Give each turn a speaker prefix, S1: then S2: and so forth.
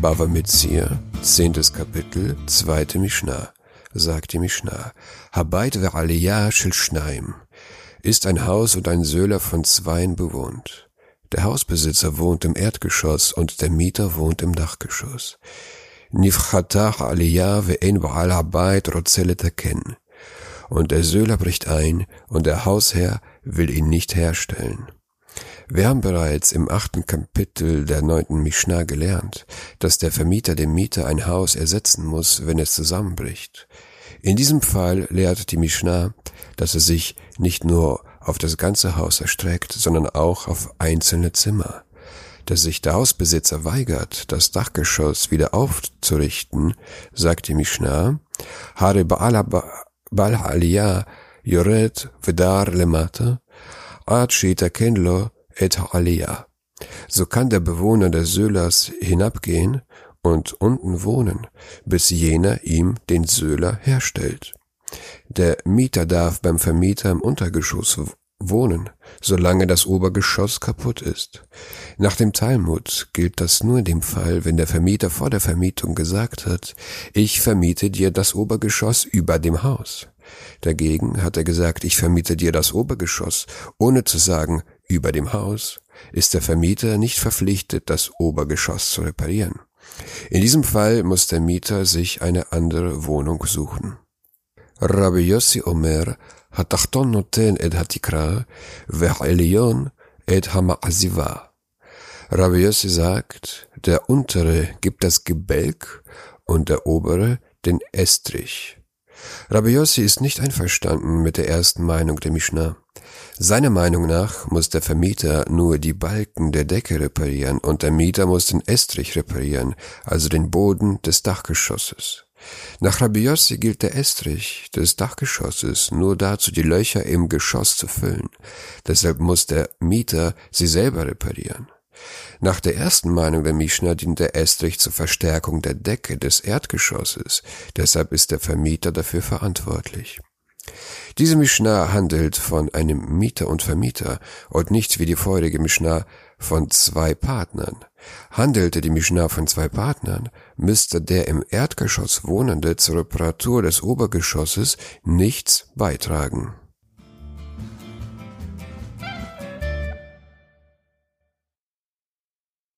S1: Bava Metzia, zehntes Kapitel, zweite Mishnah, sagt die Mishnah. Habait ve'aliyah shel shnaim, ist ein Haus und ein Söhler von Zweien bewohnt. Der Hausbesitzer wohnt im Erdgeschoss und der Mieter wohnt im Dachgeschoss. Nifchatach aliyah ve'en ba'al habait rozelet erkennen. Und der Söhler bricht ein und der Hausherr will ihn nicht herstellen. Wir haben bereits im achten Kapitel der neunten Mishnah gelernt, dass der Vermieter dem Mieter ein Haus ersetzen muss, wenn es zusammenbricht. In diesem Fall lehrt die Mishnah, dass es sich nicht nur auf das ganze Haus erstreckt, sondern auch auf einzelne Zimmer. Dass sich der Hausbesitzer weigert, das Dachgeschoss wieder aufzurichten, sagt die Mishnah, Hare Baal Aliyah Yored Vedar Lemata, Ad Kenlo et Aliyah. So kann der Bewohner des Söhlers hinabgehen und unten wohnen, bis jener ihm den Söhler herstellt. Der Mieter darf beim Vermieter im Untergeschoss wohnen, solange das Obergeschoss kaputt ist. Nach dem Talmud gilt das nur in dem Fall, wenn der Vermieter vor der Vermietung gesagt hat, ich vermiete dir das Obergeschoss über dem Haus. Dagegen hat er gesagt, ich vermiete dir das Obergeschoss, ohne zu sagen, über dem Haus, ist der Vermieter nicht verpflichtet, das Obergeschoss zu reparieren. In diesem Fall muss der Mieter sich eine andere Wohnung suchen. Rabbi Yossi Omer התחתון נותן את התקרה והעליון את המעזיבה. Rabbi Yossi sagt, der untere gibt das Gebälk und der obere den Estrich. Rabbi Yossi ist nicht einverstanden mit der ersten Meinung der Mishnah. Seiner Meinung nach muss der Vermieter nur die Balken der Decke reparieren und der Mieter muss den Estrich reparieren, also den Boden des Dachgeschosses. Nach Rabbi Yossi gilt der Estrich des Dachgeschosses nur dazu, die Löcher im Geschoss zu füllen. Deshalb muss der Mieter sie selber reparieren. Nach der ersten Meinung der Mishnah dient der Estrich zur Verstärkung der Decke des Erdgeschosses. Deshalb ist der Vermieter dafür verantwortlich. Diese Mishnah handelt von einem Mieter und Vermieter und nicht wie die vorherige Mishnah von zwei Partnern. Handelte die Mishnah von zwei Partnern, müsste der im Erdgeschoss Wohnende zur Reparatur des Obergeschosses nichts beitragen.